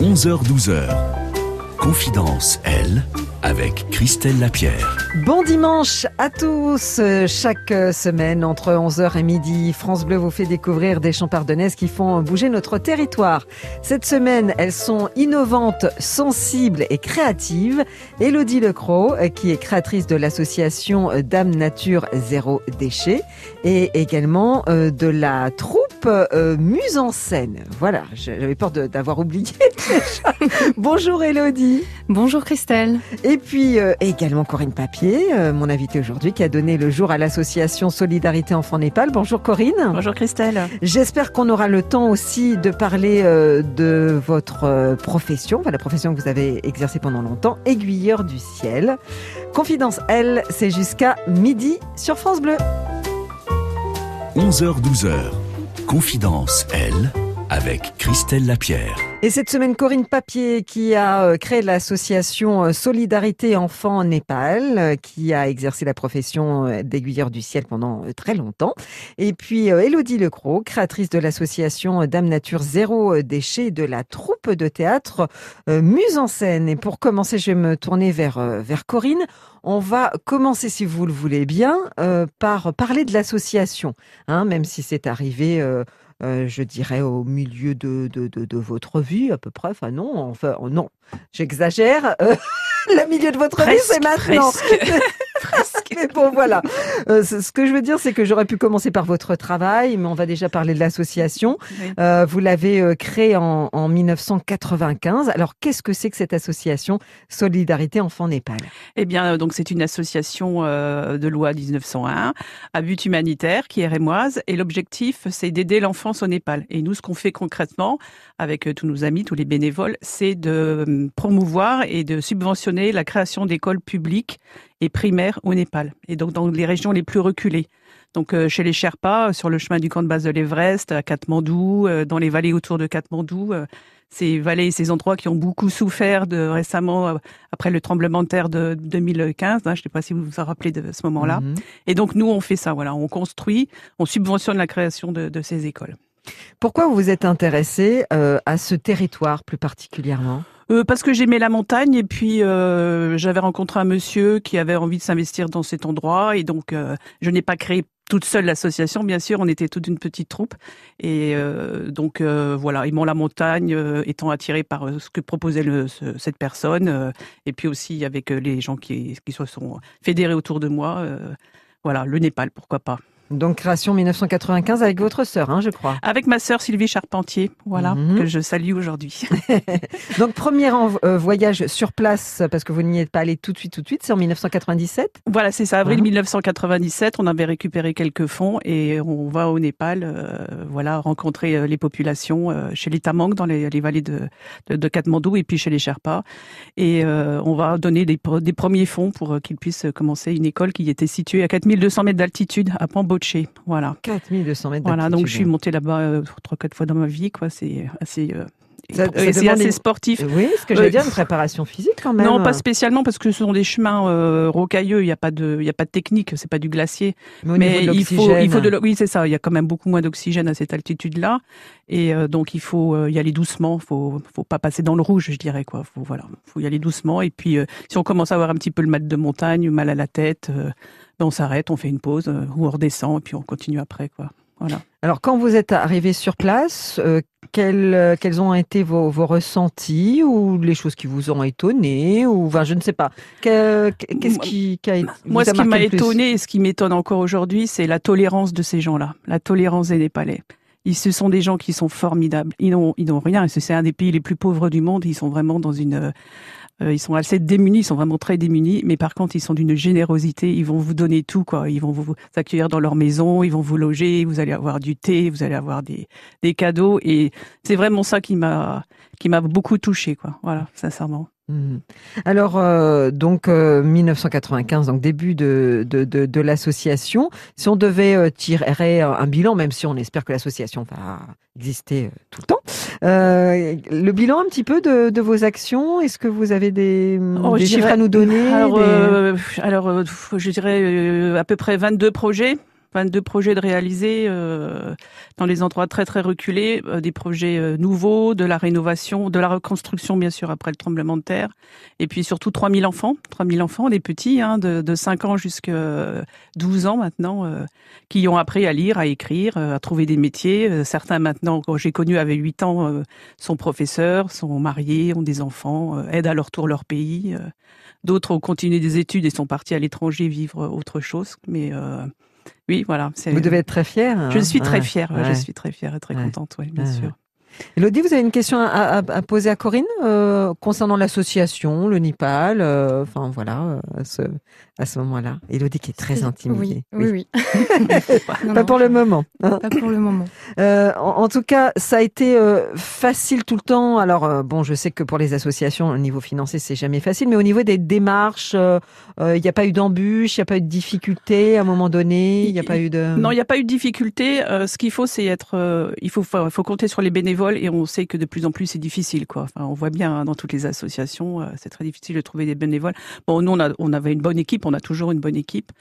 11h-12h. Confidence, elle, avec Christelle Lapierre. Bon dimanche à tous. Chaque semaine, entre 11h et midi, France Bleu vous fait découvrir des champardonnaises qui font bouger notre territoire. Cette semaine, elles sont innovantes, sensibles et créatives. Elodie Lecroc, qui est créatrice de l'association Dame Nature Zéro Déchet, et également euh, de la troupe euh, Muse en scène. Voilà, j'avais peur d'avoir oublié déjà. Bonjour Elodie. Bonjour Christelle. Et puis euh, également Corinne Papier, euh, mon invitée aujourd'hui, qui a donné le jour à l'association Solidarité Enfants Népal. Bonjour Corinne. Bonjour Christelle. J'espère qu'on aura le temps aussi de parler euh, de votre profession, enfin, la profession que vous avez exercée pendant longtemps, aiguilleur du ciel. Confidence, elle, c'est jusqu'à midi sur France Bleu. 11h-12h. Confidence, elle, avec Christelle Lapierre. Et cette semaine, Corinne Papier, qui a euh, créé l'association euh, Solidarité Enfants Népal, euh, qui a exercé la profession d'aiguilleur du ciel pendant très longtemps. Et puis, Elodie Lecroc, créatrice de l'association Dame Nature Zéro Déchet de la troupe de théâtre Muse en scène. Et pour commencer, je vais me tourner vers, vers Corinne. On va commencer, si vous le voulez bien, par parler de l'association, hein, même si c'est arrivé je dirais, au milieu de, de, de, votre vie, à peu près. Enfin, non, enfin, non, j'exagère. Euh, le milieu de votre vie, c'est maintenant. mais bon, voilà. Euh, ce que je veux dire, c'est que j'aurais pu commencer par votre travail, mais on va déjà parler de l'association. Euh, vous l'avez euh, créée en, en, 1995. Alors, qu'est-ce que c'est que cette association Solidarité Enfants Népal? Eh bien, donc c'est une association de loi 1901 à but humanitaire qui est rémoise, et l'objectif, c'est d'aider l'enfance au Népal. Et nous, ce qu'on fait concrètement avec tous nos amis, tous les bénévoles, c'est de promouvoir et de subventionner la création d'écoles publiques et primaires au Népal, et donc dans les régions les plus reculées. Donc euh, chez les Sherpas, sur le chemin du camp de base de l'Everest, à Katmandou, euh, dans les vallées autour de Katmandou, euh, ces vallées et ces endroits qui ont beaucoup souffert de récemment après le tremblement de terre de 2015. Hein, je ne sais pas si vous vous en rappelez de ce moment-là. Mhm. Et donc nous on fait ça, voilà, on construit, on subventionne la création de, de ces écoles. Pourquoi vous êtes intéressé à ce territoire plus particulièrement? Euh, parce que j'aimais la montagne et puis euh, j'avais rencontré un monsieur qui avait envie de s'investir dans cet endroit et donc euh, je n'ai pas créé toute seule l'association, bien sûr, on était toute une petite troupe et donc voilà, aimant la montagne, étant attiré par ce que proposait cette personne et puis aussi avec les gens qui, qui se sont fédérés autour de moi, voilà, le Népal, pourquoi pas. Donc création 1995 avec votre sœur, hein, je crois. Avec ma sœur Sylvie Charpentier, voilà, mhm. que je salue aujourd'hui. Donc premier euh, voyage sur place, parce que vous n'y êtes pas allé tout de suite, tout de suite, c'est en 1997 Voilà, c'est ça, avril 1997, on avait récupéré quelques fonds et on va au Népal, euh, voilà, rencontrer euh, les populations chez les Tamang, dans les, vallées de, de, Katmandou et puis chez les Sherpas. Et on va donner des, des premiers fonds pour qu'ils puissent commencer une école qui était située à 4200 mètres d'altitude à Pambo voilà. 4200 mètres Voilà, donc je suis montée là-bas euh, trois, quatre fois dans ma vie, quoi. C'est assez. Euh, c'est assez sportif. Oui, ce que j'allais dire, une préparation physique quand même. Non, pas spécialement parce que ce sont des chemins euh, rocailleux. Il n'y a pas de, il y a pas de technique. C'est pas du glacier. Mais, il faut, il faut de, oui, c'est ça. Il y a quand même beaucoup moins d'oxygène à cette altitude-là, et donc il faut y aller doucement. Faut, faut pas passer dans le rouge, je dirais quoi. Faut voilà, faut y aller doucement. Et puis si on commence à avoir un petit peu le mal de montagne, mal à la tête on s'arrête, on fait une pause, euh, ou on redescend, et puis on continue après, quoi. Voilà. Alors, quand vous êtes arrivé sur place, euh, quels, euh, quels, ont été vos, vos, ressentis ou les choses qui vous ont étonné ou enfin, je ne sais pas. Qu'est-ce qui, qui, a Moi, ce qui m'a étonné et ce qui m'étonne encore aujourd'hui, c'est la tolérance de ces gens-là, la tolérance des Népalais. Ils, ce sont des gens qui sont formidables. Ils n'ont, ils n'ont rien. C'est un des pays les plus pauvres du monde. Ils sont vraiment dans une, ils sont assez démunis, ils sont vraiment très démunis, mais par contre, ils sont d'une générosité. Ils vont vous donner tout, quoi. Ils vont vous accueillir dans leur maison, ils vont vous loger, vous allez avoir du thé, vous allez avoir des, des cadeaux. Et c'est vraiment ça qui m'a, qui m'a beaucoup touché, quoi. Voilà, sincèrement. Mhm. Alors, euh, donc 1995, euh, donc début de, de, de, l'association. Si on devait euh, tirer un bilan, même si on espère que l'association va exister tout le temps, le bilan un petit peu de, de vos actions, est-ce que vous avez des, oh, chiffres à nous donner Alors, alors je dirais à peu près 22 projets 22 projets de réaliser euh, dans les endroits très très reculés, euh, des projets euh, nouveaux, de la rénovation, de la reconstruction bien sûr après le tremblement de terre, et puis surtout 3000 enfants, 3000 enfants, des petits, hein, de, de 5 ans jusqu'à 12 ans maintenant, qui ont appris à lire, à écrire, à trouver des métiers. Certains maintenant, quand j'ai connu avec 8 ans, sont professeurs, sont mariés, ont des enfants, aident à leur tour leur pays. D'autres ont continué des études et sont partis à l'étranger vivre autre chose, mais oui, voilà. Vous devez être très fière. Je suis très fière. Je suis très fière et très contente, oui, bien sûr. Elodie, vous avez une question à, poser à Corinne euh, concernant l'association, le Nipal, euh, enfin voilà, euh, ce, à ce moment-là. Elodie qui est très intimidée. Oui, oui. pas pour le moment. Hein. Pas pour le moment. En, tout cas, ça a été facile tout le temps. Alors bon, je sais que pour les associations, au niveau financier, c'est jamais facile, mais au niveau des démarches, il n'y a pas eu d'embûches, il n'y a pas eu de difficultés à un moment donné, il n'y a pas eu de. Non, il n'y a pas eu de difficultés. ce qu'il faut, c'est être, il faut, faut compter sur les bénévoles et on sait que de plus en plus c'est difficile quoi. Enfin, on voit bien hein, dans toutes les associations, euh, c'est très difficile de trouver des bénévoles. Bon, nous on, a, on avait une bonne équipe, on a toujours une bonne équipe.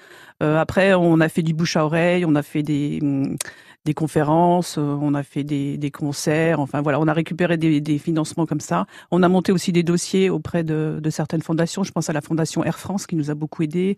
Euh, après, on a fait du bouche à oreille, on a fait des hum, des conférences, euh, on a fait des, des, concerts, enfin voilà, on a récupéré des, des, financements comme ça. On a monté aussi des dossiers auprès de, de, certaines fondations. Je pense à la fondation Air France qui nous a beaucoup aidés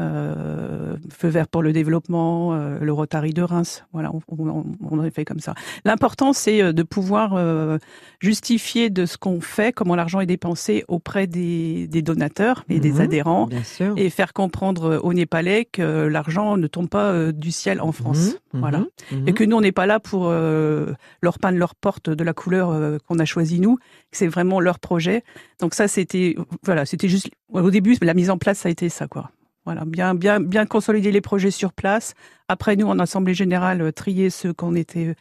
euh, Feu vert pour le développement, euh, le Rotary de Reims. Voilà, on, on, on a fait comme ça. L'important, c'est euh, de pouvoir euh, justifier de ce qu'on fait, comment l'argent est dépensé auprès des, des donateurs et des mhm, adhérents, et faire comprendre aux Népalais que l'argent ne tombe pas du ciel en France. Mhm, voilà, mhm, et que nous, on n'est pas là pour leur peindre leur porte de la couleur qu'on a choisi nous. C'est vraiment leur projet. Donc ça, c'était voilà, c'était juste au début, la mise en place, ça a été ça, quoi. Voilà, bien, bien, bien consolider les projets sur place. Après, nous, en assemblée générale, euh, trier ceux qu'on était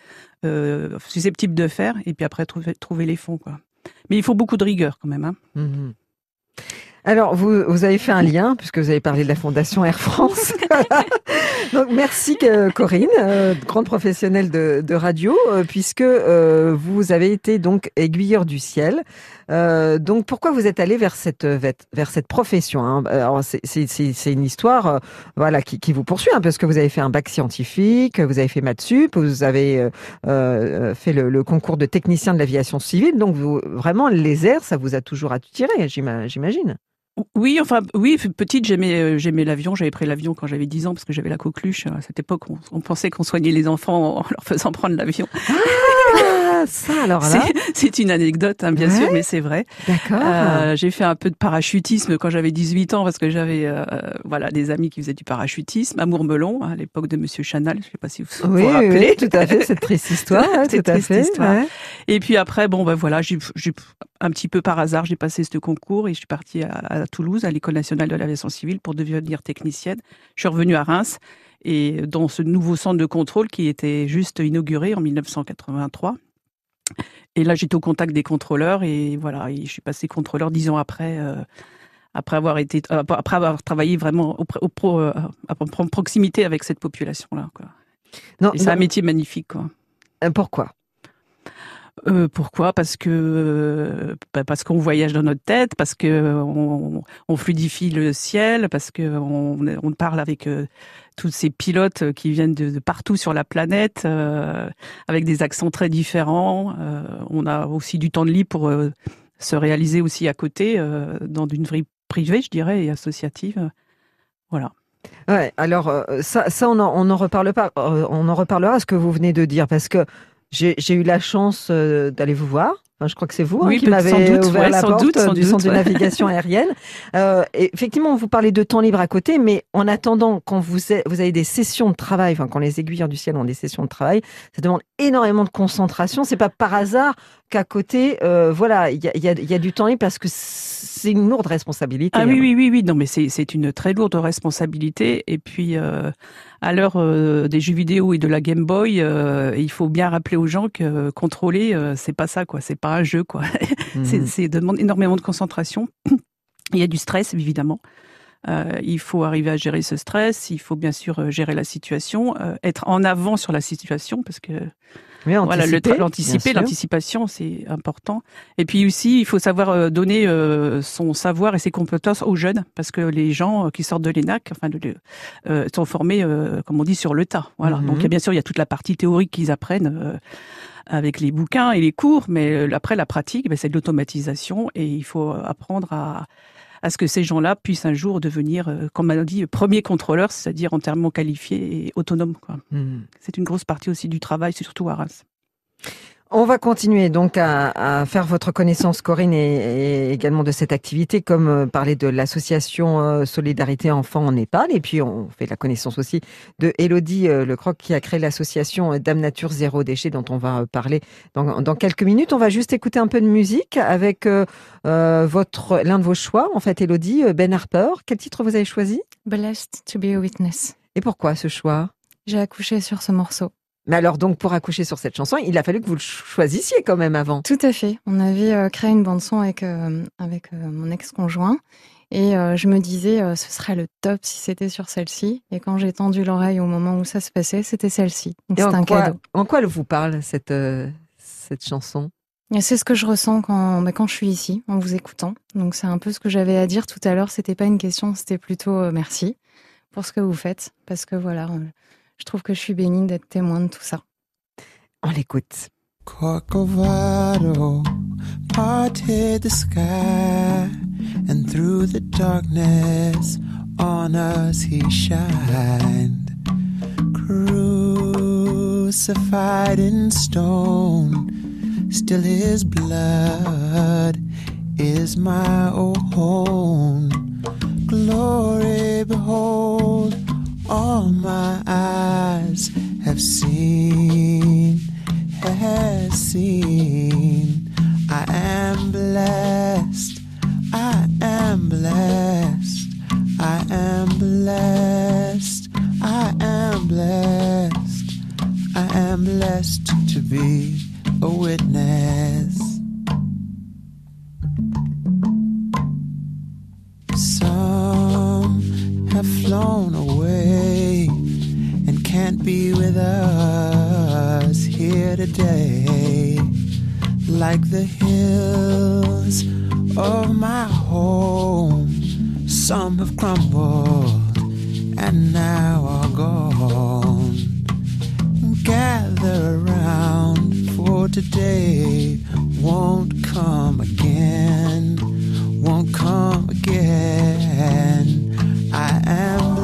euh, susceptibles de faire, et puis après trouver, trouver les fonds. Quoi. Mais il faut beaucoup de rigueur quand même. Hein. Mmh Alors, vous, vous avez fait un lien, puisque vous avez parlé de la Fondation Air France. donc, merci Corinne, euh, grande professionnelle de, de radio, puisque vous avez été donc aiguilleur du ciel. Euh, donc pourquoi vous êtes allé vers cette vers cette profession hein? C'est une histoire euh, voilà qui, qui, vous poursuit hein, parce que vous avez fait un bac scientifique, vous avez fait maths sup, vous avez euh, euh fait le, le, concours de technicien de l'aviation civile. Donc vous, vraiment les airs, ça vous a toujours attiré, j'imagine. Oui, enfin, oui, petite, j'aimais, j'aimais l'avion. J'avais pris l'avion quand j'avais 10 ans parce que j'avais la coqueluche. À cette époque, on, on pensait qu'on soignait les enfants en leur faisant prendre l'avion. Ah ça alors là. C'est une anecdote, hein, bien sûr, mais c'est vrai. D'accord. Euh, j'ai fait un peu de parachutisme quand j'avais 18 ans parce que j'avais euh, voilà des amis qui faisaient du parachutisme à Mourmelon hein, à l'époque de Monsieur Chanal. Je sais pas si vous vous oui, rappelez. Oui, tout à fait, cette triste histoire. tout à fait. Histoire. Et puis après, bon ben voilà, j'ai un petit peu par hasard, j'ai passé ce concours et je suis partie à, à Toulouse, à l'école nationale de l'aviation civile pour devenir technicienne. Je suis revenue à Reims et dans ce nouveau centre de contrôle qui était juste inauguré en 1983. Et là, j'étais au contact des contrôleurs et voilà, je suis passé contrôleur dix ans après, euh, après avoir été, euh, après avoir travaillé vraiment au, au, euh, en proximité avec cette population-là. Non, c'est un métier magnifique. Quoi. Pourquoi? Euh, pourquoi? Parce que bah, parce qu'on voyage dans notre tête, parce que on, on fluidifie le ciel, parce que on, on parle avec tous ces pilotes qui viennent de, partout sur la planète, euh, avec des accents très différents. Euh, on a aussi du temps de libre pour se réaliser aussi à côté, dans une vie privée, je dirais, et associative. Voilà. Ouais, alors ça, ça on en, on en reparle pas, on en reparlera ce que vous venez de dire parce que j'ai eu la chance euh, d'aller vous voir. Enfin, je crois que c'est vous hein, qui m'avez ouvert la porte doute, du centre de navigation aérienne. Euh, effectivement, vous parlez de temps libre à côté, mais en attendant, quand vous, vous avez des sessions de travail, enfin quand les aiguilleurs du ciel ont des sessions de travail, ça demande énormément de concentration. C'est pas par hasard qu'à côté, euh, voilà, il y a, y, a, y a, du temps libre parce que c'est une lourde responsabilité. Ah oui, hein. oui, oui, oui. Non, mais c'est une très lourde responsabilité. Et puis, euh, à l'heure euh, des jeux vidéo et de la Game Boy, euh, il faut bien rappeler aux gens que contrôler, euh, c'est pas ça, quoi. C'est pas un jeu, quoi. Mhm. c'est demande énormément de concentration. il y a du stress, évidemment. il faut arriver à gérer ce stress. Il faut bien sûr gérer la situation, être en avant sur la situation, parce que voilà, l'anticiper, l'anticipation, c'est important. Et puis aussi, il faut savoir euh, donner euh, son savoir et ses compétences aux jeunes, parce que les gens qui sortent de l'ENAC, enfin, de, euh, sont formés, comme on dit, sur le tas. Voilà. Donc, mhm. bien sûr, il y a toute la partie théorique qu'ils apprennent avec les bouquins et les cours, mais après la pratique, ben, c'est de l'automatisation et il faut apprendre à à ce que ces gens-là puissent un jour devenir, euh, comme on dit, premier contrôleur, c'est-à-dire entièrement qualifiés et autonomes. Hmm. C'est une grosse partie aussi du travail, surtout à Reims. On va continuer donc à, faire votre connaissance, Corinne, et, également de cette activité, comme euh, parler de l'association euh, Solidarité Enfants en Népal. Et puis, on fait la connaissance aussi de Elodie euh, Lecroc, qui a créé l'association Dame Nature Zéro Déchet, dont on va parler dans, quelques minutes. On va juste écouter un peu de musique avec votre l'un de vos choix, en fait, Elodie, Ben Harper. Quel titre vous avez choisi? Blessed to be a Witness. Et pourquoi ce choix? J'ai accouché sur ce morceau. Mais alors donc pour accoucher sur cette chanson, il a fallu que vous le choisissiez quand même avant. Tout à fait. On avait euh, créé une bande son avec euh, avec euh, mon ex-conjoint et je me disais ce serait le top si c'était sur celle-ci. Et quand j'ai tendu l'oreille au moment où ça se passait, c'était celle-ci. Donc c'est un cadeau. En quoi elle vous parle cette cette chanson? C'est ce que je ressens quand, bah, quand je suis ici, en vous écoutant. Donc c'est un peu ce que j'avais à dire tout à l'heure. C'était pas une question, c'était plutôt merci pour ce que vous faites, parce que voilà, je trouve que je suis bénie d'être témoin de tout ça. On l'écoute. Corcovado parted the sky, and through the darkness on us he shined. Crucified in stone, still his blood is my own. Glory, behold all my eyes have seen, has seen. I am blessed, I am blessed, I am blessed, I am blessed, I am blessed to be a witness. Some have flown away can't be with us here today. Like the hills of my home, some have crumbled and now are gone. Gather around, for today won't come again, won't come again. I am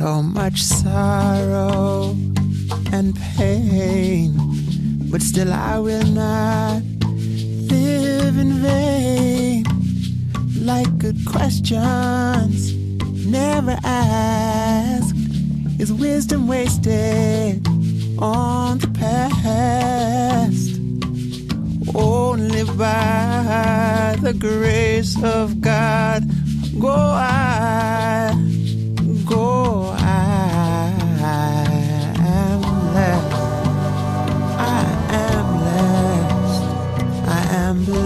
much sorrow and pain, but still I will not live in vain. Like good questions never asked, is wisdom wasted on the past? Only by the grace of God go I,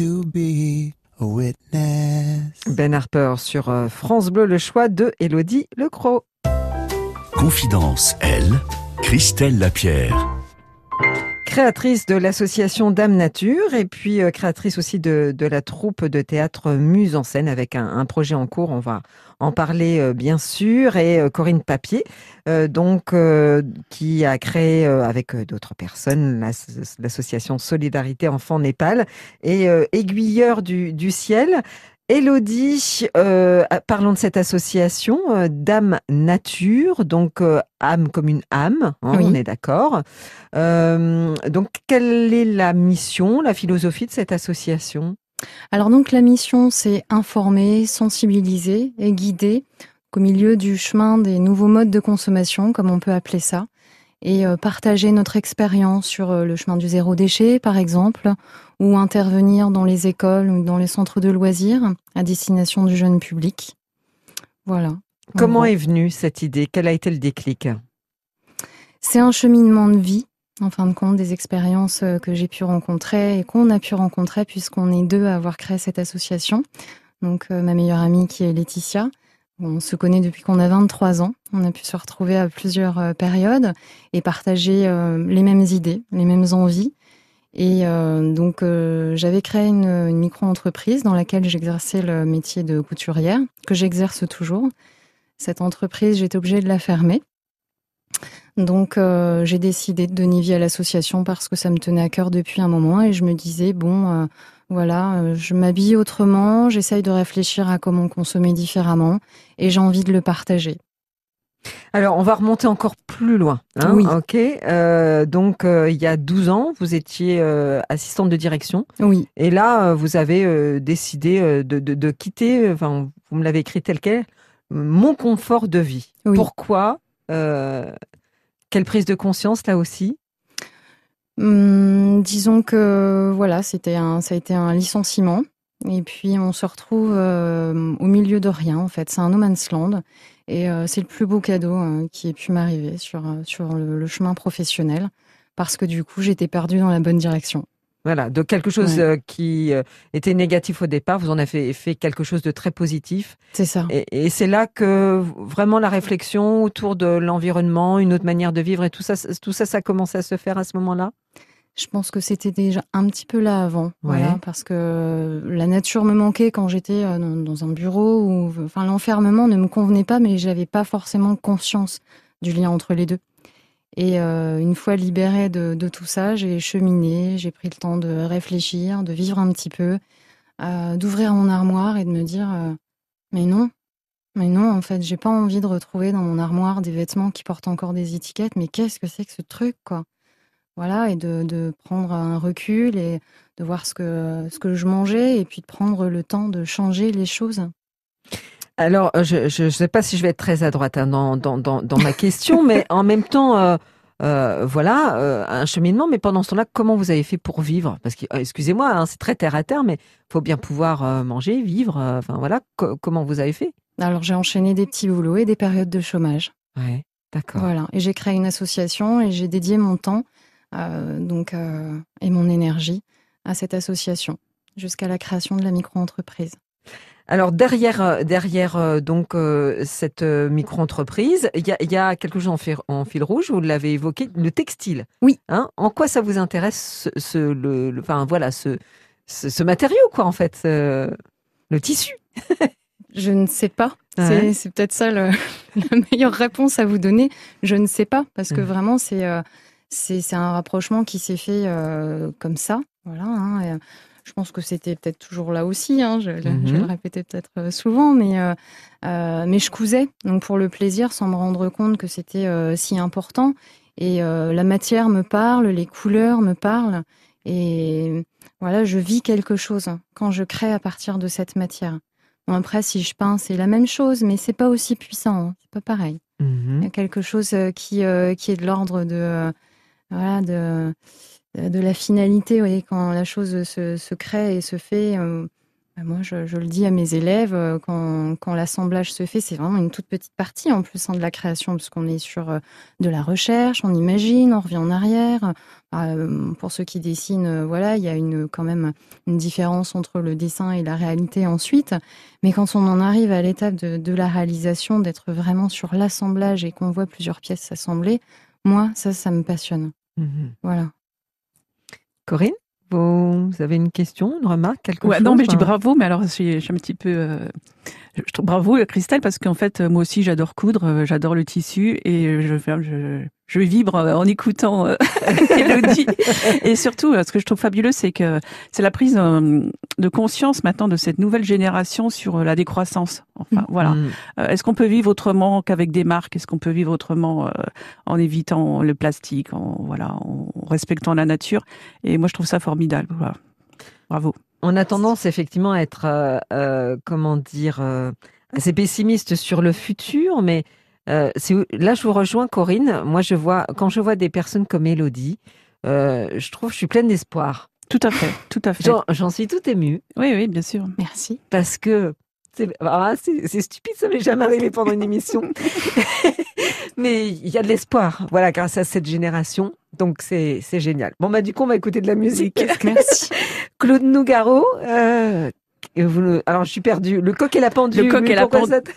to be a witness. Ben Harper sur euh, France Bleu, le choix de Elodie Lecroc. Confidence Elle, Christelle Lapierre. Créatrice de l'association Dame Nature et puis euh, créatrice aussi de, la troupe de théâtre Muse en scène avec un, projet en cours. On va en parler euh, bien sûr. Et euh, Corinne Papier, donc qui a créé avec d'autres personnes l'as- l'association Solidarité Enfants Népal et Aiguilleur du ciel. Elodie, euh, parlons de cette association euh, Dame Nature, donc euh, âme comme une âme, hein, Oui. on est d'accord. Donc, quelle est la mission, la philosophie de cette association? Alors donc la mission, c'est informer, sensibiliser et guider au milieu du chemin des nouveaux modes de consommation, comme on peut appeler ça, et euh, partager notre expérience sur euh, le chemin du zéro déchet, par exemple, ou intervenir dans les écoles ou dans les centres de loisirs à destination du jeune public. Voilà. En Comment est venue cette idée? Quel a été le déclic? C'est un cheminement de vie, en fin de compte, des expériences euh, que j'ai pu rencontrer et qu'on a pu rencontrer puisqu'on est deux à avoir créé cette association. Donc ma meilleure amie qui est Laetitia. On se connaît depuis qu'on a 23 ans. On a pu se retrouver à plusieurs euh, périodes et partager euh, les mêmes idées, les mêmes envies. Et euh, donc j'avais créé une, micro-entreprise dans laquelle j'exerçais le métier de couturière, que j'exerce toujours. Cette entreprise, j'étais obligée de la fermer. Donc j'ai décidé de donner vie à l'association parce que ça me tenait à cœur depuis un moment et je me disais bon voilà euh, je m'habille autrement, j'essaye de réfléchir à comment consommer différemment et j'ai envie de le partager. Alors, on va remonter encore plus loin. hein, Oui. Ok. Euh, donc, euh, il y a 12 ans, vous étiez euh, assistante de direction. Oui, Et là, vous avez décidé de, de- de quitter, enfin, vous me l'avez écrit tel quel, mon confort de vie. Oui. Pourquoi Quelle prise de conscience là aussi Hum, disons que voilà c'était un ça a été un licenciement. Et puis on se retrouve euh, au milieu de rien en fait. C'est un no man's land. Et euh, c'est le plus beau cadeau euh, qui ait pu m'arriver sur euh, le chemin professionnel. Parce que du coup j'étais perdue dans la bonne direction. Voilà, de quelque chose Ouais. euh, qui euh, était négatif au départ, vous en avez fait quelque chose de très positif. C'est ça. Et, et c'est là que vraiment la réflexion autour de l'environnement, une autre manière de vivre et tout ça, tout ça, ça commençait à se faire à ce moment-là? Je pense que c'était déjà un petit peu là avant, Ouais. voilà, parce que la nature me manquait quand j'étais euh, dans, dans un bureau où, enfin, l'enfermement ne me convenait pas, mais j'avais pas forcément conscience du lien entre les deux. Et euh, une fois libérée de, tout ça, j'ai cheminé, j'ai pris le temps de réfléchir, de vivre un petit peu, euh, d'ouvrir mon armoire et de me dire, euh, mais non, mais non, en fait, j'ai pas envie de retrouver dans mon armoire des vêtements qui portent encore des étiquettes. Mais qu'est-ce que c'est que ce truc, quoi? Voilà, et de, de prendre un recul et de voir ce que ce que je mangeais et puis de prendre le temps de changer les choses. Alors, euh, je ne sais pas si je vais être très à droite hein, dans, dans, dans, dans ma question, mais en même temps, euh, euh, voilà, euh, un cheminement. Mais pendant ce temps-là, comment vous avez fait pour vivre? Parce que, excusez-moi, hein, c'est très terre à terre, mais faut bien pouvoir manger, vivre. Enfin voilà, co- comment vous avez fait? Alors j'ai enchaîné des petits boulots et des périodes de chômage. Ouais, d'accord. Voilà, et j'ai créé une association et j'ai dédié mon temps, donc et mon énergie à cette association jusqu'à la création de la micro-entreprise. Alors derrière, euh, derrière euh, donc euh, cette micro-entreprise, il y a, il y a quelque chose en fil, en fil rouge. Vous l'avez évoqué, le textile. Oui. Hein en quoi ça vous intéresse ce, ce- le, le- enfin voilà, ce, ce, ce matériau quoi en fait, le tissu? Je ne sais pas. Ouais. C'est- peut-être ça le- la meilleure réponse à vous donner. Je ne sais pas parce que Mhm. vraiment c'est euh, c'est c'est un rapprochement qui s'est fait comme ça. Voilà. hein, et, je pense que c'était peut-être toujours là aussi. hein, je, le- je Mhm. le répéter peut-être euh, souvent, mais euh, euh, mais je cousais donc pour le plaisir sans me rendre compte que c'était euh, si important. Et euh, la matière me parle, les couleurs me parlent. Et voilà, je vis quelque chose quand je crée à partir de cette matière. Bon, après, si je peins, c'est la même chose, mais c'est pas aussi puissant. hein. C'est pas pareil. Il y Mhm. a quelque chose qui, qui est de l'ordre de, voilà, de, de la finalité. Vous quand la chose se, se crée et se fait, bah, moi, je, le dis à mes élèves, euh, quand, l'assemblage se fait, c'est vraiment une toute petite partie en plus hein, de la création, parce qu'on est sur euh, de la recherche, on imagine, on revient en arrière. Euh, pour ceux qui dessinent, voilà, il y a une, quand même une différence entre le dessin et la réalité ensuite. Mais quand on en arrive à l'étape de, la réalisation, d'être vraiment sur l'assemblage et qu'on voit plusieurs pièces s'assembler, moi, ça, ça me passionne. Mmh voilà. Corinne vous avez une question, une remarque, quelque chose Non, mais je dis bravo, mais alors je suis, un petit peu. Euh, je trouve bravo Christelle parce qu'en fait moi aussi j'adore coudre, euh, j'adore le tissu et je, je, je vibre en écoutant euh, Elodie. Et surtout, ce que je trouve fabuleux, c'est que c'est la prise euh, de conscience maintenant de cette nouvelle génération sur euh, la décroissance. Enfin, voilà. Mm. Est-ce qu'on peut vivre autrement qu'avec des marques? Est-ce qu'on peut vivre autrement en évitant le plastique, en voilà, en respectant la nature? Et moi, je trouve ça formidable. Voilà. Bravo. On a tendance effectivement à être, comment dire, assez pessimiste sur le futur, mais euh, là, je vous rejoins, Corinne. Moi, je vois, quand je vois des personnes comme Elodie, euh, je trouve, je suis pleine d'espoir. Tout à fait, tout à fait. J'en suis tout émue. Oui, oui, bien sûr. Merci. Parce que ah, c'est stupide, ça m'est jamais arrivé pendant une émission. Mais il y a de l'espoir, voilà, grâce à cette génération. Donc c'est génial. Bon bah du coup on va écouter de la musique. Merci. Claude Nougaro, euh, alors je suis perdue. Le coq et la pendule. Le coq et la pendule.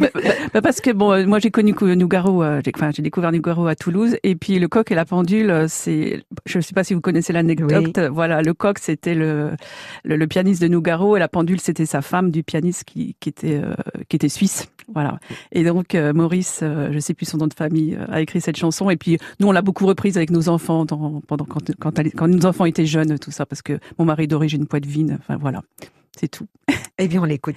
Bah, bah, bah, parce que bon, euh, moi j'ai connu Nougaro, euh, enfin j'ai découvert Nougaro à Toulouse, et puis le coq et la pendule, euh, c'est, je ne sais pas si vous connaissez l'anecdote. Voilà, le coq c'était le, le, pianiste de Nougaro et la pendule c'était sa femme du pianiste qui, qui était qui était suisse. Voilà. Et donc Maurice, je sais plus son nom de famille, a écrit cette chanson, et puis nous on l'a beaucoup reprise avec nos enfants pendant quand, quand, quand nos enfants étaient jeunes, tout ça, parce que mon mari d'origine poitevine. Enfin voilà. C'est tout. Eh bien, on l'écoute.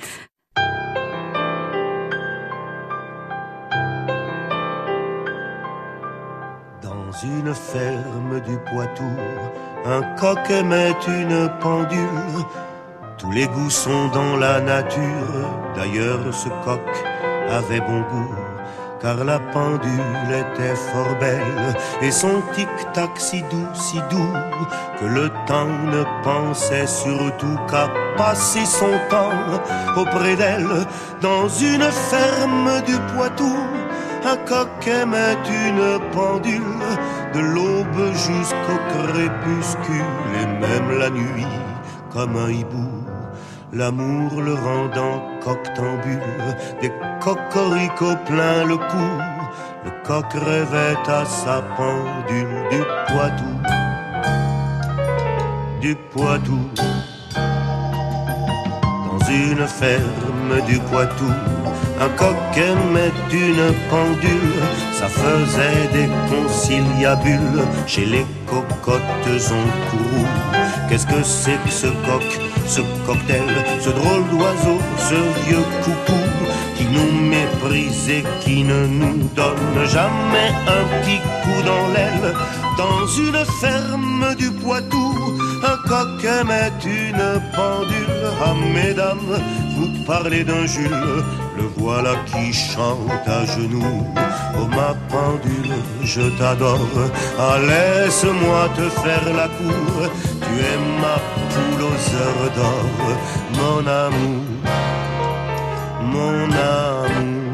Dans une ferme du Poitou, un coq met une pendule. Tous les goûts sont dans la nature. D'ailleurs, ce coq avait bon goût car la pendule était fort belle et son tic-tac si doux, si doux que le temps ne pensait surtout qu'à passer son temps auprès d'elle dans une ferme du Poitou. Un coq aimait une pendule de l'aube jusqu'au crépuscule et même la nuit comme un hibou l'amour le rendant coctambule, des cocoricots plein le cou, le coq rêvait à sa pendule du Poitou, du Poitou. Dans une ferme du Poitou, un coq aimait une pendule, ça faisait des conciliabules chez les cocottes en courroux. Qu'est-ce que c'est que ce coq ce cocktail, ce drôle d'oiseau, ce vieux coucou qui nous méprise et qui ne nous donne jamais un petit coup dans l'aile. Dans une ferme du Poitou, coq met une pendule. Ah, mesdames, vous parlez d'un Jules, le voilà qui chante à genoux. Oh ma pendule, je t'adore. Ah, laisse-moi te faire la cour. Tu es ma poule aux heures d'or, mon amour, mon amour.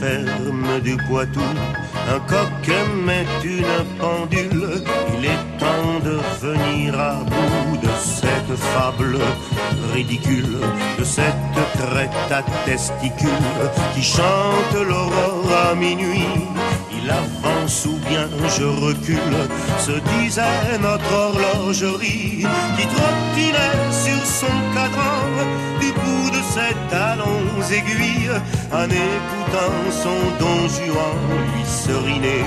Ferme du Poitou, un coq met une pendule. Il est temps de venir à bout de cette fable ridicule, de cette crête à testicules qui chante l'aurore à minuit. Il avance ou bien je recule, se disait notre horlogerie qui trottinait aiguilles en écoutant son don Juan lui seriner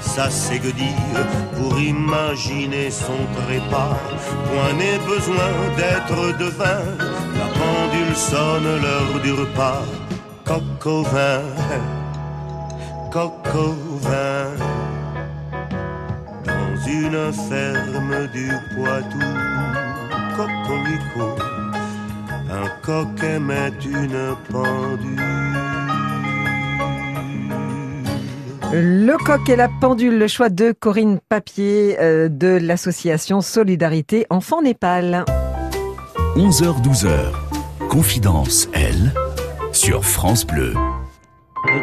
sa dire pour imaginer son trépas. Point n'est besoin d'être devin, la pendule sonne l'heure du repas. Coq au vin, au vin, dans une ferme du Poitou, cocorico, un coq aimait une pendule. Le coq et la pendule, le choix de Corinne Papier euh, de l'association Solidarité Enfants Népal. 11h-12h, Confidence, elle, sur France Bleu.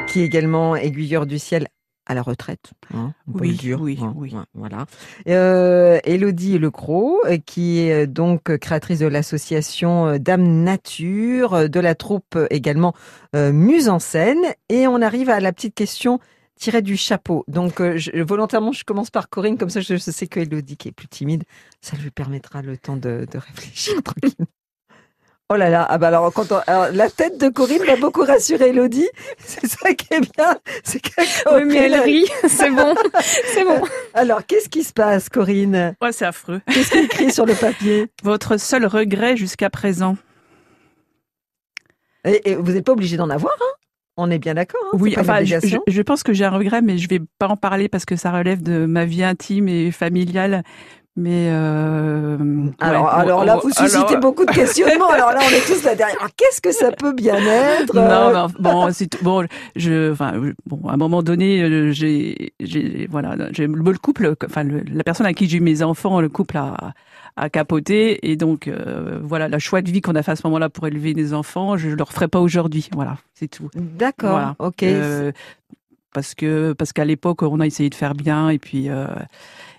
Qui est également aiguilleur du ciel à la retraite. Hein, oui, oui, hein, oui. Voilà. Euh, Elodie Lecros, euh, qui est donc créatrice de l'association Dame Nature, de la troupe également Muse en scène. Et on arrive à la petite question tirer du chapeau. Donc, euh, volontairement, je commence par Corinne, comme ça je, sais que Elodie, qui est plus timide, ça lui permettra le temps de, réfléchir tranquille. Oh là là, ah bah alors, quand la tête de Corinne va beaucoup rassurer Elodie. C'est ça qui est bien. C'est oui, mais elle rit. C'est bon. C'est bon. Alors, qu'est-ce qui se passe, Corinne? Ouais, c'est affreux. Qu'est-ce qui est écrit sur le papier? Votre seul regret jusqu'à présent. Et, vous n'êtes pas obligé d'en avoir, hein? On est bien d'accord. Hein, oui, enfin, je, pense que j'ai un regret, mais je vais pas en parler parce que ça relève de ma vie intime et familiale. Mais euh, alors, alors là, vous suscitez beaucoup de questionnements. alors là, on est tous là derrière. Qu'est-ce que ça peut bien être Non, non bon, c'est bon. Je, enfin, bon, à un moment donné, euh, j'ai, j'ai, voilà, j'ai le couple, enfin, la personne à qui j'ai eu mes enfants, le couple a à capoter. Et donc, euh, voilà, la choix de vie qu'on a fait à ce moment-là pour élever des enfants, je ne le referai pas aujourd'hui. Voilà, c'est tout. D'accord, ok. Euh, parce que parce qu'à l'époque, on a essayé de faire bien et puis euh,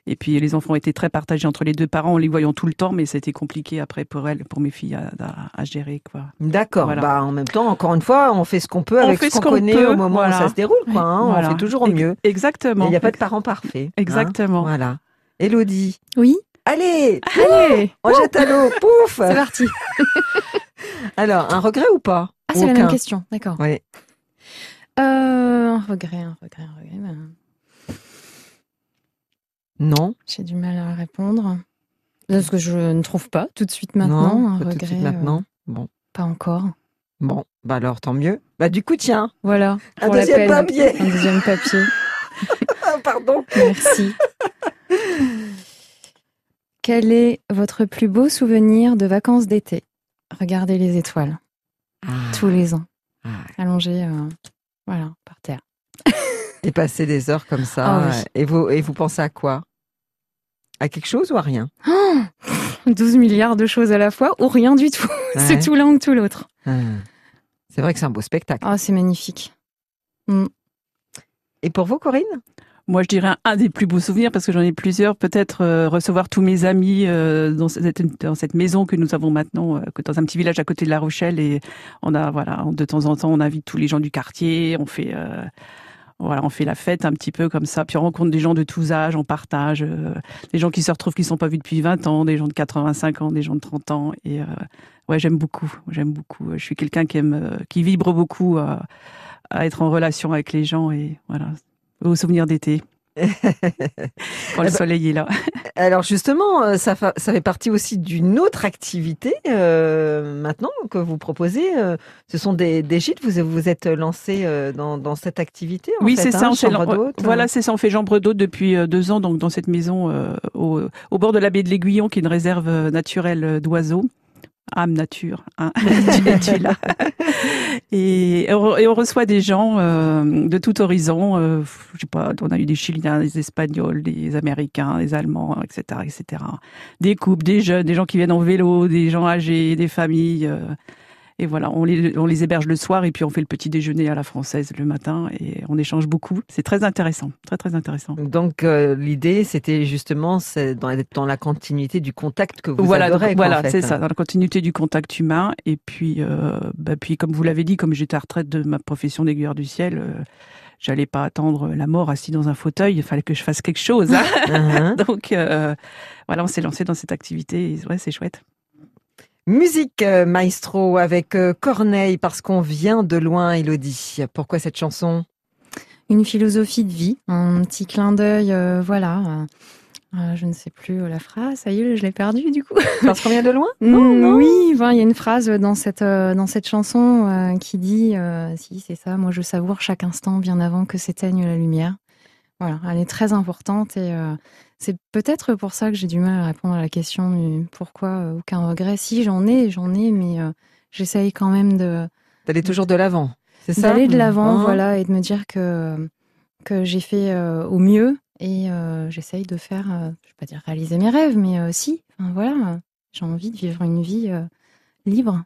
et puis les enfants étaient très partagés entre les deux parents, en les voyant tout le temps, mais c'était compliqué après pour elles, pour mes filles à, gérer quoi. D'accord. Bah en même temps, encore une fois, on fait ce qu'on peut avec ce qu'on connaît au moment où ça se déroule, quoi. Hein. On fait toujours au mieux. Exactement. Il n'y a pas de parents parfaits. Hein. Exactement. Voilà. Elodie. Oui. Allez, allez, on jette à l'eau, pouf C'est parti. Alors, un regret ou pas? Ah, c'est la même question, d'accord. Oui. Euh, un regret, un regret, un regret. Ben. Non. J'ai du mal à répondre. Parce que je ne trouve pas tout de suite maintenant non, un regret. Tout de suite maintenant. Bon. Pas encore. Bon, bah alors tant mieux. Bah du coup, tiens. Voilà. Un deuxième papier. Un deuxième papier. Pardon. Merci. Quel est votre plus beau souvenir de vacances d'été? Regardez les étoiles. Ah. Tous les ans. Ah. Allongés, euh, voilà, par terre. et passer des heures comme ça. Ah et, vous, et vous pensez à quoi? À quelque chose ou à rien? 12 milliards de choses à la fois ou rien du tout. c'est tout l'un ou tout l'autre. C'est vrai que c'est un beau spectacle. Ah, c'est magnifique. Mm. Et pour vous, Corinne? Moi, je dirais un, des plus beaux souvenirs parce que j'en ai plusieurs. Peut-être euh, recevoir tous mes amis euh, dans, cette, maison que nous avons maintenant, euh, dans un petit village à côté de La Rochelle, et on a voilà, de temps en temps, on invite tous les gens du quartier, on fait voilà, on fait la fête un petit peu comme ça, puis on rencontre des gens de tous âges, on partage, des gens qui se retrouvent qui ne sont pas vus depuis 20 ans, des gens de 85 ans, des gens de 30 ans, et ouais, j'aime beaucoup, j'aime beaucoup. Je suis quelqu'un qui aime, qui vibre beaucoup à, à être en relation avec les gens, et voilà, vos souvenirs d'été quand le eh ben, soleil est là. Alors justement, euh, ça, ça fait partie aussi d'une autre activité euh, maintenant que vous proposez. Euh, ce sont des, des gîtes. Vous vous êtes lancé dans, dans cette activité. En oui, c'est ça. Hein, on voilà, c'est ça. On fait chambre d'hôte depuis deux ans, donc dans cette maison au, au, bord de la baie de l'Aiguillon, qui est une réserve naturelle d'oiseaux âme nature, hein, Et, on reçoit des gens euh, de tout horizon. Euh, je sais pas, on a eu des Chiliens, des Espagnols, des Américains, des Allemands, etc., etc. Des couples, des jeunes, des gens qui viennent en vélo, des gens âgés, des familles. Euh, et voilà, on les, on les héberge le soir et puis on fait le petit déjeuner à la française le matin et on échange beaucoup. C'est très intéressant, très très intéressant. Donc euh, l'idée, c'était justement d'être dans la continuité du contact que vous voilà, adorez. voilà, c'est ça, dans la continuité du contact humain. Et puis, euh, bah, puis comme vous l'avez dit, comme j'étais à retraite de ma profession d'aiguilleur du ciel. Euh, j'allais pas attendre la mort assis dans un fauteuil, il fallait que je fasse quelque chose. Hein. Uh-huh. Donc euh, voilà, on s'est lancé dans cette activité. Et, ouais, c'est chouette. Musique euh, maestro avec euh, Corneille parce qu'on vient de loin, Elodie. Pourquoi cette chanson? Une philosophie de vie, un petit clin d'œil, euh, voilà. euh, je ne sais plus la phrase, ça y est, je l'ai perdu du coup. Parce qu'on vient de loin? Mm, oui, enfin, il y a une phrase dans cette, euh, dans cette chanson qui dit Si, c'est ça, moi je savoure chaque instant bien avant que s'éteigne la lumière. Voilà, elle est très importante et c'est peut-être pour ça que j'ai du mal à répondre à la question du pourquoi euh, aucun regret. Si, j'en ai, j'en ai, mais euh, j'essaye quand même de D'aller toujours de l'avant, c'est ça? d'aller de l'avant, Hein? voilà, et de me dire que, que j'ai fait euh, au mieux et euh, j'essaye de faire, je vais pas dire réaliser mes rêves, mais si, enfin, voilà, j'ai envie de vivre une vie libre.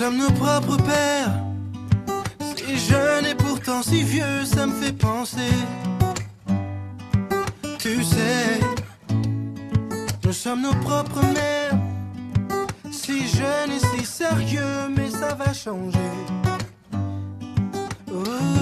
Sommes nos propres pères. Si jeune et pourtant si vieux, ça me fait penser. Tu sais, nous sommes nos propres mères. Si jeune et si sérieux, mais ça va changer. Oh,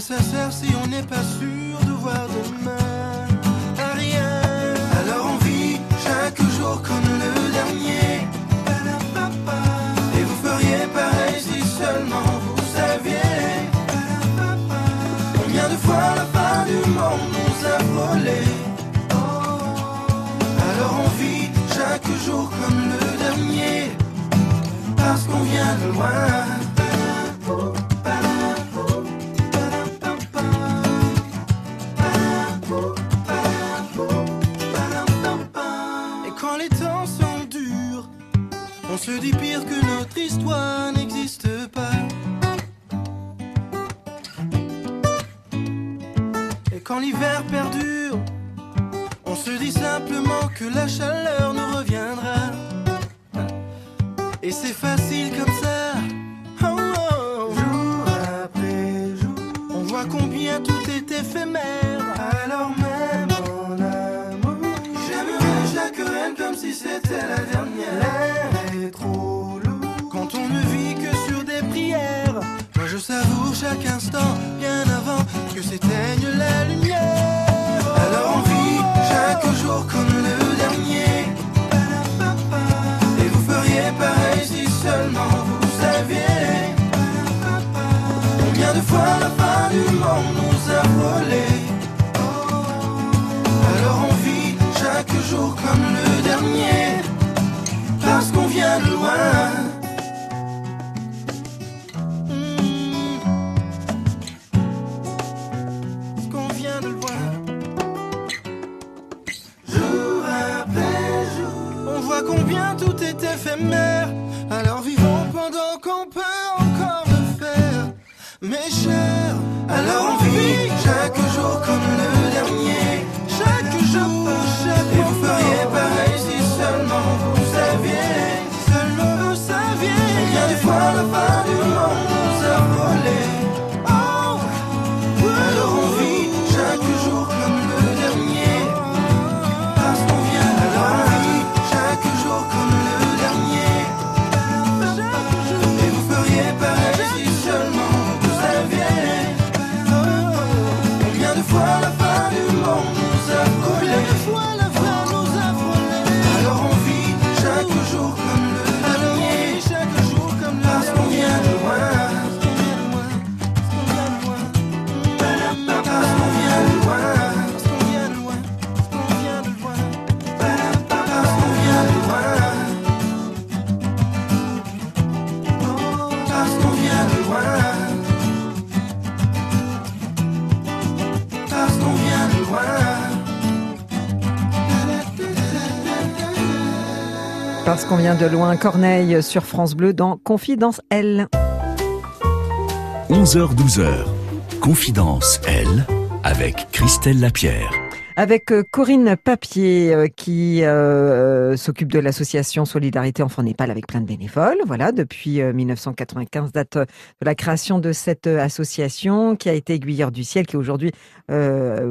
ça sert si on n'est pas sûr de voir demain À rien. Alors on vit chaque jour comme le dernier. Et vous feriez pareil si seulement vous saviez. Combien de fois la fin du monde nous a volé Alors on vit chaque jour comme le dernier Parce qu'on vient de loin dit pire que notre histoire n'existe pas Et quand l'hiver perdure, on se dit simplement que la chaleur nous reviendra. Et c'est facile comme ça. Oh, oh. Jour après jour, on voit combien tout est éphémère. Alors même en amour, j'aimerais chaque reine comme si c'était la comme le dernier. Et vous feriez pareil si seulement vous saviez. Combien de fois la fin du monde nous a volé. Alors on vit chaque jour comme le dernier. Parce qu'on vient de loin. Combien tout est éphémère. Alors vivons pendant qu'on peut encore le faire. Mes chers, de loin, Corneille sur France Bleu dans Confidence L. 11h-12h, Confidence, elle, avec Christelle Lapierre. Avec euh, Corinne Papier euh, qui euh, s'occupe de l'association Solidarité Enfants Népal avec plein de bénévoles. Voilà, depuis 1995 date de la création de cette association qui a été aiguilleur du ciel qui aujourd'hui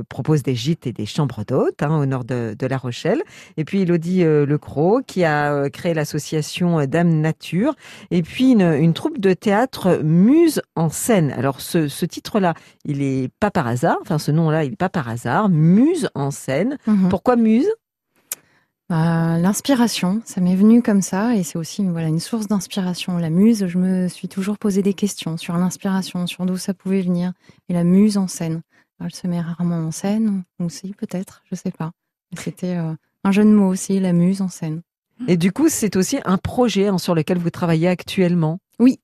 propose des gîtes et des chambres d'hôtes hein, au nord de, La Rochelle. Et puis Elodie Lecros qui a créé l'association Dame Nature et puis une, troupe de théâtre Muse en scène. Alors ce, ce titre-là, il est pas par hasard, enfin ce nom-là, il est pas par hasard. Muse en scène. Mhm. Pourquoi Muse? Bah, L'inspiration, ça m'est venu comme ça et c'est aussi voilà, une source d'inspiration. La muse, je me suis toujours posé des questions sur l'inspiration, sur d'où ça pouvait venir. Et la muse en scène, elle se met rarement en scène, aussi peut-être, je sais pas. C'était euh, un jeu de mots aussi, la muse en scène. Et du coup, c'est aussi un projet hein, sur lequel vous travaillez actuellement? Oui,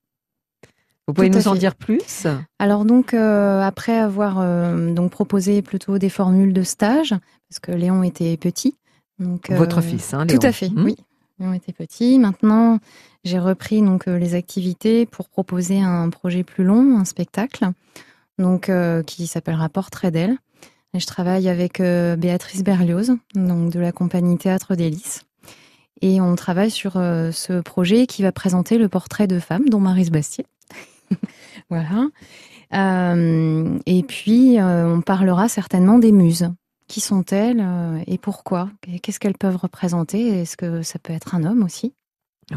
vous pouvez nous en dire plus? Alors donc euh, après avoir euh, donc proposé plutôt des formules de stage parce que Léon était petit. Donc, euh, Votre fils, hein, Léon. Tout à fait, hmm. oui. Léon était petit. Maintenant, j'ai repris donc les activités pour proposer un projet plus long, un spectacle, donc qui s'appellera Portrait d'elle. Et je travaille avec Béatrice Berlioz, donc de la compagnie Théâtre d'Hélice. Et on travaille sur ce projet qui va présenter le portrait de femme, dont Marise Bastier. voilà. Euh, et puis, euh, on parlera certainement des muses. Qui sont-elles euh, et pourquoi? Qu'est-ce qu'elles peuvent représenter? Est-ce que ça peut être un homme aussi?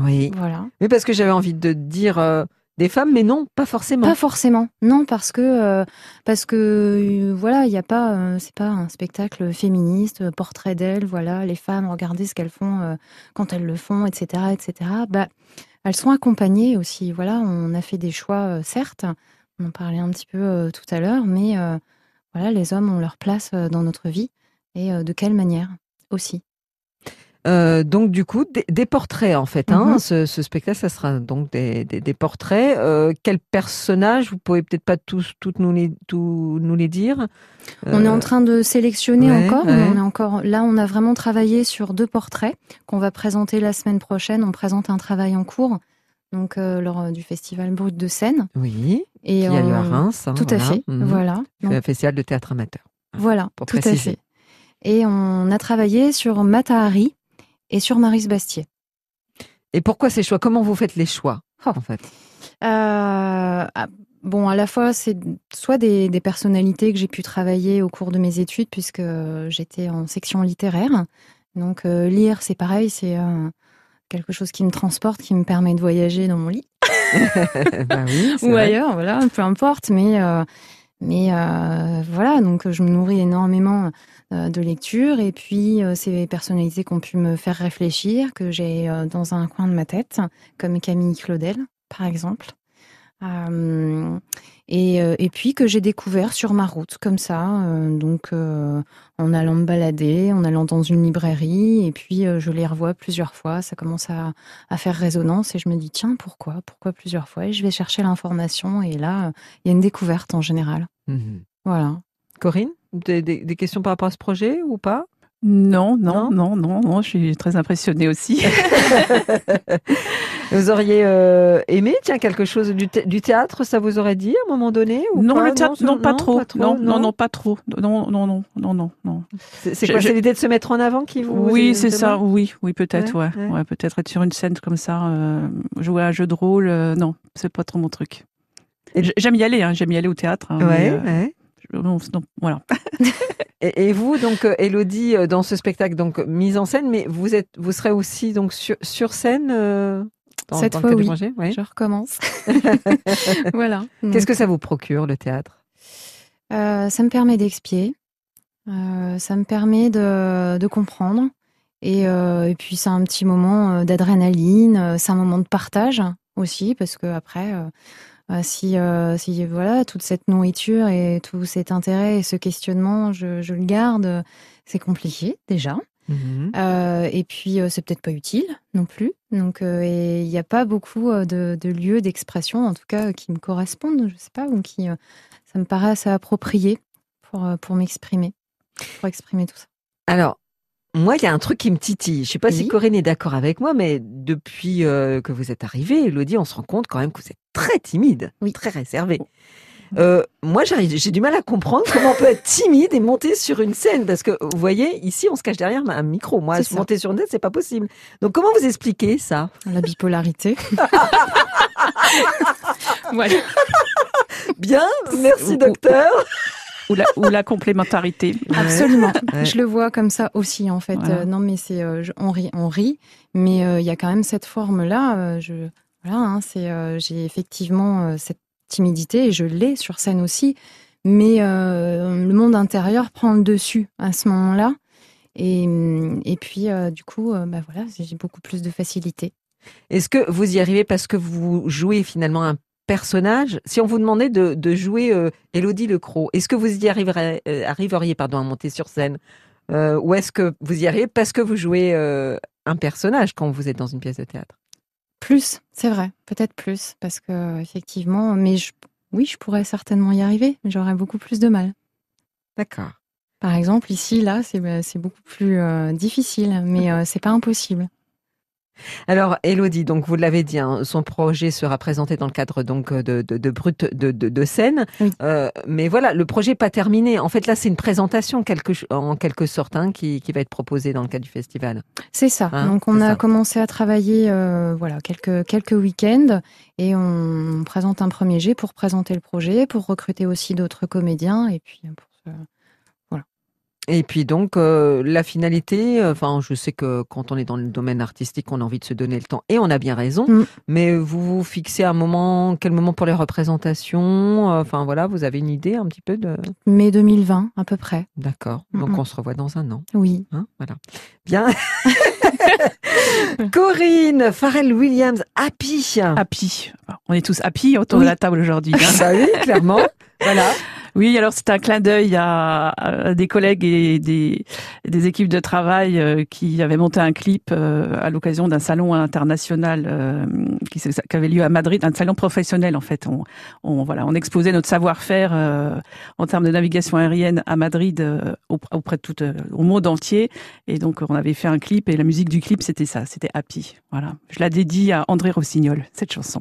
Oui. Voilà. Mais parce que j'avais envie de dire des femmes, mais non, pas forcément. Pas forcément. Non, parce que parce que voilà, il n'y a pas, c'est pas un spectacle féministe, portrait d'elles. Voilà, les femmes, regardez ce qu'elles font quand elles le font, etc., etc. Bah, elles sont accompagnées aussi. Voilà, on a fait des choix, euh, certes, on en parlait un petit peu euh, tout à l'heure, mais euh, voilà, les hommes ont leur place dans notre vie et de quelle manière aussi. Euh, donc du coup, des, portraits en fait. Hein. Mhm. ce, spectacle, ça sera donc des, portraits. Euh, quels personnages Vous pouvez peut-être pas tous toutes nous les nous les dire. On est en train de sélectionner encore. On est encore là. On a vraiment travaillé sur deux portraits qu'on va présenter la semaine prochaine. On présente un travail en cours. Donc euh, lors du festival Brut de Seine. Oui. Et qui a lieu à Reims. Hein, tout à fait. Mhm. Voilà. Le festival de théâtre amateur. Voilà. Pour tout à fait. Et on a travaillé sur Matahari, et sur Marie Bastier. Et pourquoi ces choix? Comment vous faites les choix oh. en fait? Euh, ah, Bon, à la fois, c'est soit des, personnalités que j'ai pu travailler au cours de mes études, puisque j'étais en section littéraire. Donc, euh, lire, c'est pareil, c'est euh, quelque chose qui me transporte, qui me permet de voyager dans mon lit. bah oui, Ou ailleurs, voilà, peu importe. Mais, mais voilà, donc je me nourris énormément euh, de lecture et puis euh, ces personnalités qui ont pu me faire réfléchir, que j'ai euh, dans un coin de ma tête, comme Camille Claudel, par exemple. Et, et, puis que j'ai découvert sur ma route, comme ça, donc en allant me balader, en allant dans une librairie, et puis je les revois plusieurs fois, ça commence à, à, faire résonance, et je me dis, tiens, pourquoi? Pourquoi plusieurs fois? Et je vais chercher l'information, et là, il y a une découverte en général. Mmh voilà. Corinne des, questions par rapport à ce projet ou pas? Non, non, non, non, non, je suis très impressionnée aussi. vous auriez euh, aimé, tiens, quelque chose du, théâtre, ça vous aurait dit à un moment donné ou Non, le théâtre, non, pas, trop. Non, non, non, pas trop. Non, non, non, non, non, non. C'est quoi, c'est l'idée de se mettre en avant qui vous Oui, c'est ça. Oui, oui, peut-être, ouais, ouais. peut-être être sur une scène comme ça, euh, jouer à un jeu de rôle. Euh, non, c'est pas trop mon truc. J'aime y aller, hein, j'aime y aller au théâtre. Hein, ouais, ouais voilà. et, vous, donc, Elodie, dans ce spectacle, donc mise en scène, mais vous êtes, vous serez aussi donc sur, sur scène. Euh, Cette fois, oui. Je recommence. voilà. Qu'est-ce que ça vous procure le théâtre? Ça me permet d'expier. ça me permet de, de comprendre. Et, et, puis c'est un petit moment d'adrénaline, c'est un moment de partage aussi, parce que après, euh, si, euh, si voilà toute cette nourriture et tout cet intérêt et ce questionnement, je, je le garde, c'est compliqué déjà. Mhm. Euh, et puis c'est peut-être pas utile non plus. Donc il n'y a pas beaucoup de, de lieux d'expression, en tout cas qui me correspondent, je sais pas, ou qui ça me paraît assez approprié pour pour m'exprimer, pour exprimer tout ça. Alors moi, il y a un truc qui me titille. Je sais pas si Corinne est d'accord avec moi, mais depuis euh, que vous êtes arrivée, Elodie, on se rend compte quand même que vous êtes très timide, oui. très réservée. Euh, moi, j'ai du mal à comprendre comment on peut être timide et monter sur une scène parce que vous voyez, ici, on se cache derrière un micro. Moi, ça. monter sur une scène, c'est pas possible. Donc, comment vous expliquez ça? La bipolarité. voilà. Bien, merci docteur. Ou la, ou la complémentarité. Absolument. Ouais. Je le vois comme ça aussi, en fait. Voilà. Euh, non, mais c'est, euh, on rit, on rit, mais euh, il y a quand même cette forme-là. euh, je, voilà, hein, c'est, euh, j'ai effectivement euh, cette timidité et je l'ai sur scène aussi, mais euh, le monde intérieur prend le dessus à ce moment-là. Et, hum, et puis, euh, du coup, euh, bah voilà, j'ai beaucoup plus de facilité. Est-ce que vous y arrivez parce que vous jouez finalement un personnage? Si on vous demandait de, jouer Élodie Lecroc, est-ce que vous y arriveriez pardon, à monter sur scène? Ou est-ce que vous y arrivez parce que vous jouez un personnage quand vous êtes dans une pièce de théâtre? Plus, c'est vrai, peut-être plus, parce que effectivement, mais je, oui, je pourrais certainement y arriver, mais j'aurais beaucoup plus de mal. D'accord. Par exemple, ici, là, c'est bah, c'est beaucoup plus euh, difficile, mais euh, c'est pas impossible. Alors, Elodie, donc vous l'avez dit, hein, son projet sera présenté dans le cadre donc de, de, de brut de, de, de scène. Oui. Euh, mais voilà, le projet n'est pas terminé. En fait, là, c'est une présentation quelque, en quelque sorte hein, qui, qui va être proposée dans le cadre du festival. C'est ça. Hein, Donc, on a ça. commencé à travailler, euh, voilà, quelques quelques week-ends, et on présente un premier jet pour présenter le projet, pour recruter aussi d'autres comédiens, et puis euh, pour se- Et puis donc euh, la finalité, euh, enfin je sais que quand on est dans le domaine artistique, on a envie de se donner le temps et on a bien raison. Mm. Mais vous vous fixez un moment, quel moment pour les représentations euh, Enfin voilà, vous avez une idée un petit peu de. mai 2020 à peu près. D'accord. Donc on se revoit dans un an. Oui. Hein, voilà. Bien. Corinne, Pharrell Williams, Happy. Happy. On est tous happy autour Oui. de la table aujourd'hui. hein. Bah oui, clairement. voilà. Oui, alors c'est un clin d'œil à, à des collègues et des, des équipes de travail euh, qui avaient monté un clip euh, à l'occasion d'un salon international euh, qui, qui avait lieu à Madrid, un salon professionnel en fait. On, on voilà, on exposait notre savoir-faire en termes de navigation aérienne à Madrid aup- auprès de tout au monde entier. Et donc on avait fait un clip et la musique du clip c'était ça, c'était Happy. Voilà, je la dédie à André Rossignol cette chanson.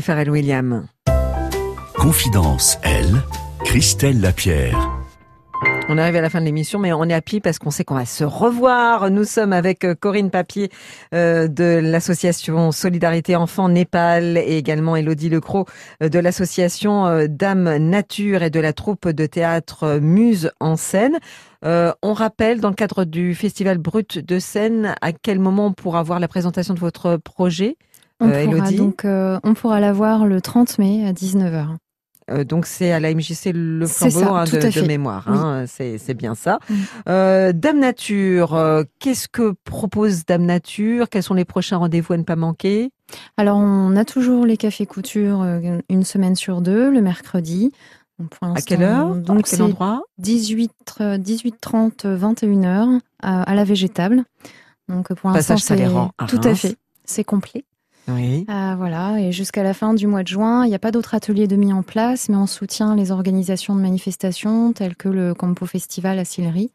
Pharrell William. Confidence Elle, Christelle Lapierre. On arrive à la fin de l'émission, mais on est à pied parce qu'on sait qu'on va se revoir. Nous sommes avec euh, Corinne Papier euh, de l'association Solidarité Enfants Népal et également Elodie Lecros euh, de l'association Dame Nature et de la troupe de théâtre Muse en scène. on rappelle dans le cadre du festival Brut de scène à quel moment on pourra voir la présentation de votre projet? On pourra donc on pourra la voir le 30 mai à 19h. Euh, donc c'est à la MJC le flambeau hein, de, mémoire, hein, c'est bien ça. Mm. Euh, Dame Nature, euh, qu'est-ce que propose Dame Nature? Quels sont les prochains rendez-vous à ne pas manquer? Alors on a toujours les cafés couture une semaine sur deux, le mercredi. à quelle heure? Donc À quel endroit? 18, 18 21 h à, la végétable. Donc pour l'instant c'est tout à fait, c'est complet. Oui. Euh, voilà, et jusqu'à la fin du mois de juin, il n'y a pas d'autres ateliers de mis en place, mais on soutient les organisations de manifestations telles que le Campo Festival à Sillery.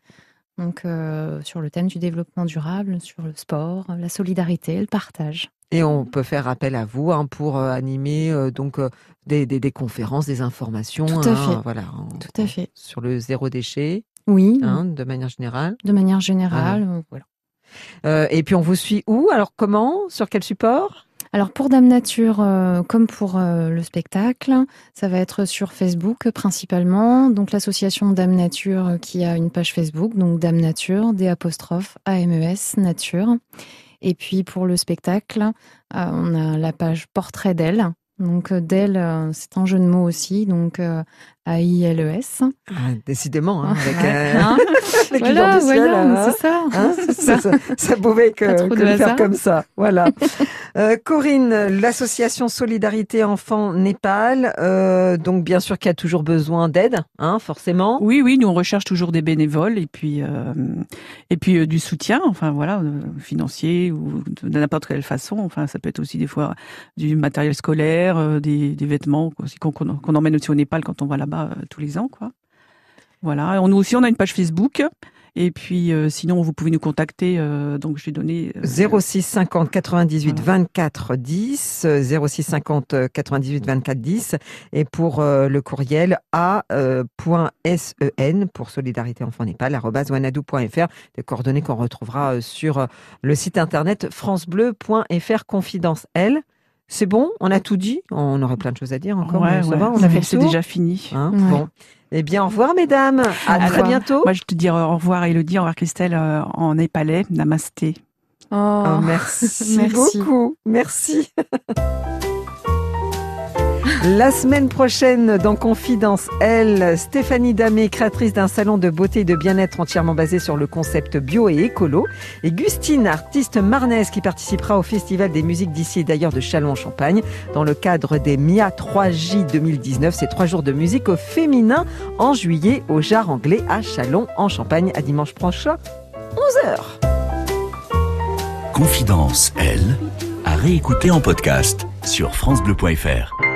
Donc, euh, sur le thème du développement durable, sur le sport, la solidarité, le partage. Et on peut faire appel à vous hein, pour euh, animer donc des, des, conférences, des informations. Tout à hein, fait. Voilà. Tout à fait. Sur le zéro déchet. Oui. Hein, de manière générale. De manière générale, voilà. et puis on vous suit où Alors comment Sur quel support? Alors pour Dame Nature, euh, comme pour euh, le spectacle, ça va être sur Facebook principalement. Donc l'association Dame Nature euh, qui a une page Facebook, donc Dame Nature, D apostrophe A-M-E-S, Nature. Et puis pour le spectacle, on a la page Portrait d'elle. Donc d'elle, c'est un jeu de mots aussi, donc a-I-L-E-S. Ah, décidément, hein, avec, hein voilà, voilà, hein. c'est ça. Hein, ça. ça. ça. pouvait que, que le faire comme ça. Voilà. euh, Corinne, l'association Solidarité Enfants Népal, euh, donc bien sûr qu'il y a toujours besoin d'aide, hein, forcément. Oui, oui, nous on recherche toujours des bénévoles et puis euh, et puis euh, du soutien, enfin voilà, euh, financier ou de n'importe quelle façon. Enfin, ça peut être aussi des fois du matériel scolaire, euh, des, des vêtements qu'on qu'on emmène aussi au Népal quand on va là-bas tous les ans, quoi. Voilà. On, nous aussi, on a une page Facebook. Et puis, euh, sinon, vous pouvez nous contacter. Euh, donc, j'ai donné 06 50 98 24 10 06 50 98 24 10 et pour euh, le courriel a.sen pour Solidarité Enfant Népal wanadou.fr des coordonnées qu'on retrouvera sur le site internet francebleu.fr confidence L. C'est bon, on a tout dit. On aurait plein de choses à dire encore. Ouais, ça va, on a fait C'est déjà fini. Hein bon. Eh bien, au revoir, mesdames. À très bientôt. Moi, je te dis au revoir, Elodie, au revoir, Christelle, euh, en népalais. Namasté. Oh, oh merci, merci beaucoup. Merci. La semaine prochaine, dans Confidence, elle, Stéphanie Damé, créatrice d'un salon de beauté et de bien-être entièrement basé sur le concept bio et écolo, et Gustine, artiste marnaise qui participera au Festival des musiques d'ici et d'ailleurs de Châlons-en-Champagne dans le cadre des MIA 3J 2019, c'est trois jours de musique au féminin en juillet au Jar Anglais à Châlons-en-Champagne à dimanche prochain, 11h. Confidence, elle, à réécouter en podcast sur FranceBleu.fr.